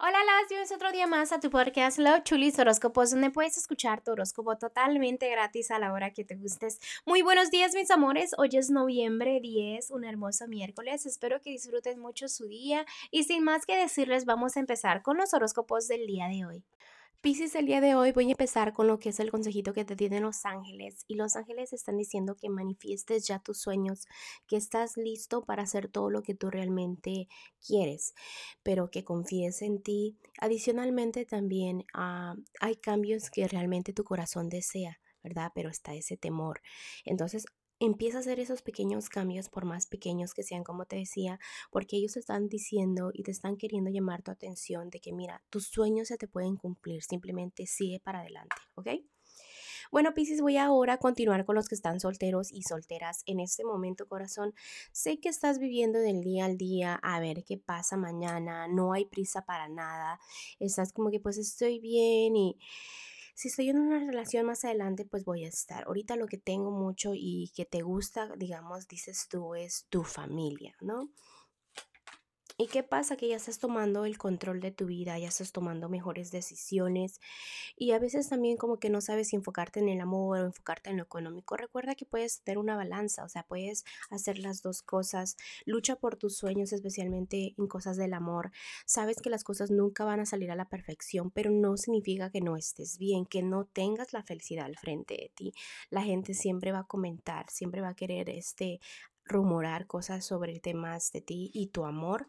Hola, las bienvenidos otro día más a tu podcast Love Chulis Horóscopos, donde puedes escuchar tu horóscopo totalmente gratis a la hora que te gustes. Muy buenos días, mis amores. Hoy es noviembre 10, un hermoso miércoles. Espero que disfruten mucho su día. Y sin más que decirles, vamos a empezar con los horóscopos del día de hoy. Piscis, el día de hoy voy a empezar con lo que es el consejito que te tienen los ángeles. Y los ángeles están diciendo que manifiestes ya tus sueños, que estás listo para hacer todo lo que tú realmente quieres, pero que confíes en ti. Adicionalmente también ah, hay cambios que realmente tu corazón desea. ¿verdad? Pero está ese temor. Entonces, empieza a hacer esos pequeños cambios, por más pequeños que sean, como te decía, porque ellos están diciendo y te están queriendo llamar tu atención de que, mira, tus sueños se te pueden cumplir, simplemente sigue para adelante, ¿ok? Bueno, Piscis, voy ahora a continuar con los que están solteros y solteras en este momento, corazón. Sé que estás viviendo del día al día, a ver qué pasa mañana, no hay prisa para nada, estás como que pues estoy bien y si estoy en una relación más adelante, pues voy a estar. Ahorita lo que tengo mucho y que te gusta, digamos, dices tú, es tu familia, ¿no? ¿Y qué pasa? Que ya estás tomando el control de tu vida, ya estás tomando mejores decisiones y a veces también como que no sabes si enfocarte en el amor o enfocarte en lo económico. Recuerda que puedes tener una balanza, o sea, puedes hacer las dos cosas. Lucha por tus sueños, especialmente en cosas del amor. Sabes que las cosas nunca van a salir a la perfección, pero no significa que no estés bien, que no tengas la felicidad al frente de ti. La gente siempre va a comentar, siempre va a querer este rumorar cosas sobre temas de ti y tu amor,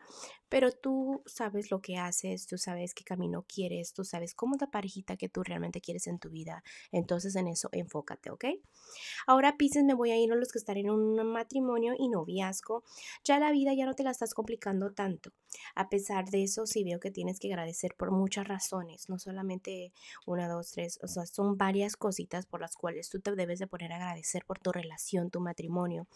pero tú sabes lo que haces, tú sabes qué camino quieres, tú sabes cómo es la parejita que tú realmente quieres en tu vida. Entonces en eso enfócate, ¿ok? Ahora, Pisces, me voy a ir a los que están en un matrimonio y noviazgo. Ya la vida ya no te la estás complicando tanto. A pesar de eso, sí veo que tienes que agradecer por muchas razones, no solamente una, dos, tres, o sea, son varias cositas por las cuales tú te debes de poner a agradecer por tu relación, tu matrimonio.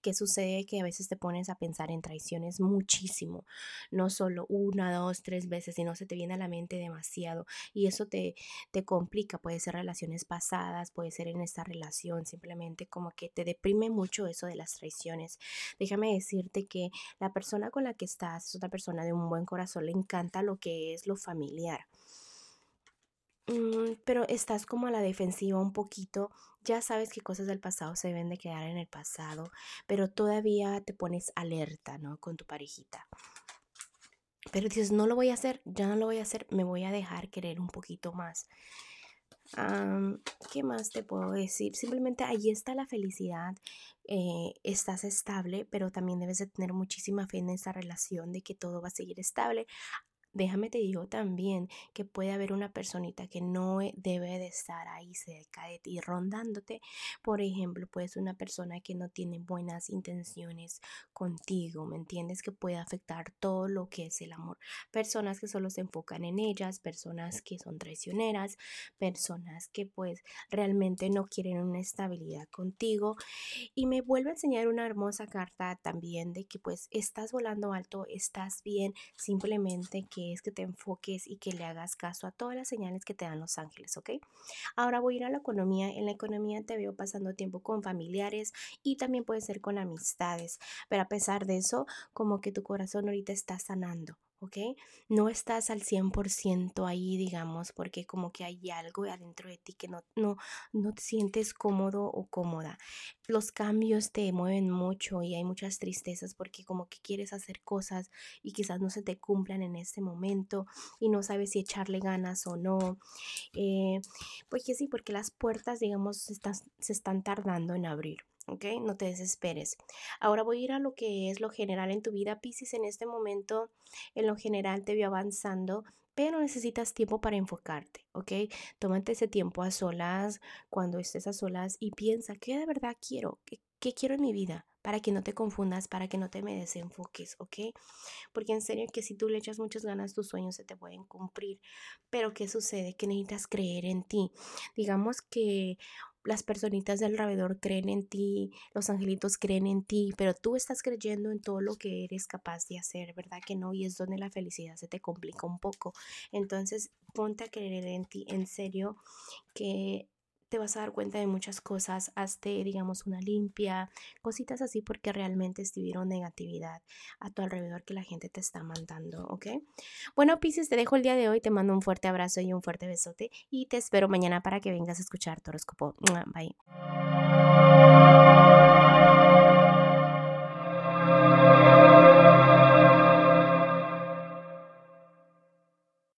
¿Qué sucede? Que a veces te pones a pensar en traiciones muchísimo no solo una, dos, tres veces, sino se te viene a la mente demasiado y eso te, te complica, puede ser relaciones pasadas, puede ser en esta relación, simplemente como que te deprime mucho eso de las traiciones. Déjame decirte que la persona con la que estás es otra persona de un buen corazón, le encanta lo que es lo familiar mm, pero estás como a la defensiva un poquito, ya sabes que cosas del pasado se deben de quedar en el pasado, pero todavía te pones alerta, ¿no? Con tu parejita. Pero dices, no lo voy a hacer, ya no lo voy a hacer, me voy a dejar querer un poquito más. ¿Qué más te puedo decir? Simplemente ahí está la felicidad, eh, estás estable, pero también debes de tener muchísima fe en esa relación de que todo va a seguir estable déjame te digo también que puede haber una personita que no e, debe de estar ahí cerca de ti rondándote. Por ejemplo, puede ser una persona que no tiene buenas intenciones contigo, ¿me entiendes? Que puede afectar todo lo que es el amor. Personas que solo se enfocan en ellas, personas que son traicioneras, personas que pues realmente no quieren una estabilidad contigo. Y me vuelve a enseñar una hermosa carta también de que pues estás volando alto, estás bien, simplemente que es que te enfoques y que le hagas caso a todas las señales que te dan los ángeles, ¿ok? Ahora voy a ir a la economía. En la economía te veo pasando tiempo con familiares y también puede ser con amistades, pero a pesar de eso, como que tu corazón ahorita está sanando. ¿Ok? No estás al 100% ahí, digamos, porque como que hay algo adentro de ti que no, no, no te sientes cómodo o cómoda. Los cambios te mueven mucho y hay muchas tristezas porque como que quieres hacer cosas y quizás no se te cumplan en este momento y no sabes si echarle ganas o no. Eh, pues que sí, porque las puertas, digamos, se están tardando en abrir. ¿Ok? No te desesperes. Ahora voy a ir a lo que es lo general en tu vida, Pisces. En este momento, en lo general te veo avanzando, pero necesitas tiempo para enfocarte, ¿ok? Tómate ese tiempo a solas, cuando estés a solas y piensa, ¿qué de verdad quiero? ¿Qué, qué quiero en mi vida? Para que no te confundas, para que no te me desenfoques, ¿ok? Porque en serio que si tú le echas muchas ganas, tus sueños se te pueden cumplir. Pero ¿qué sucede? Que necesitas creer en ti. Digamos que las personitas del alrededor creen en ti, los angelitos creen en ti, pero tú estás creyendo en todo lo que eres capaz de hacer, ¿verdad que no? Y es donde la felicidad se te complica un poco. Entonces, ponte a creer en ti, en serio, que te vas a dar cuenta de muchas cosas, hazte, digamos, una limpia, cositas así porque realmente estuvieron negatividad a tu alrededor que la gente te está mandando, ¿ok? Bueno, Pisces, te dejo el día de hoy, te mando un fuerte abrazo y un fuerte besote y te espero mañana para que vengas a escuchar tu horóscopo. Bye.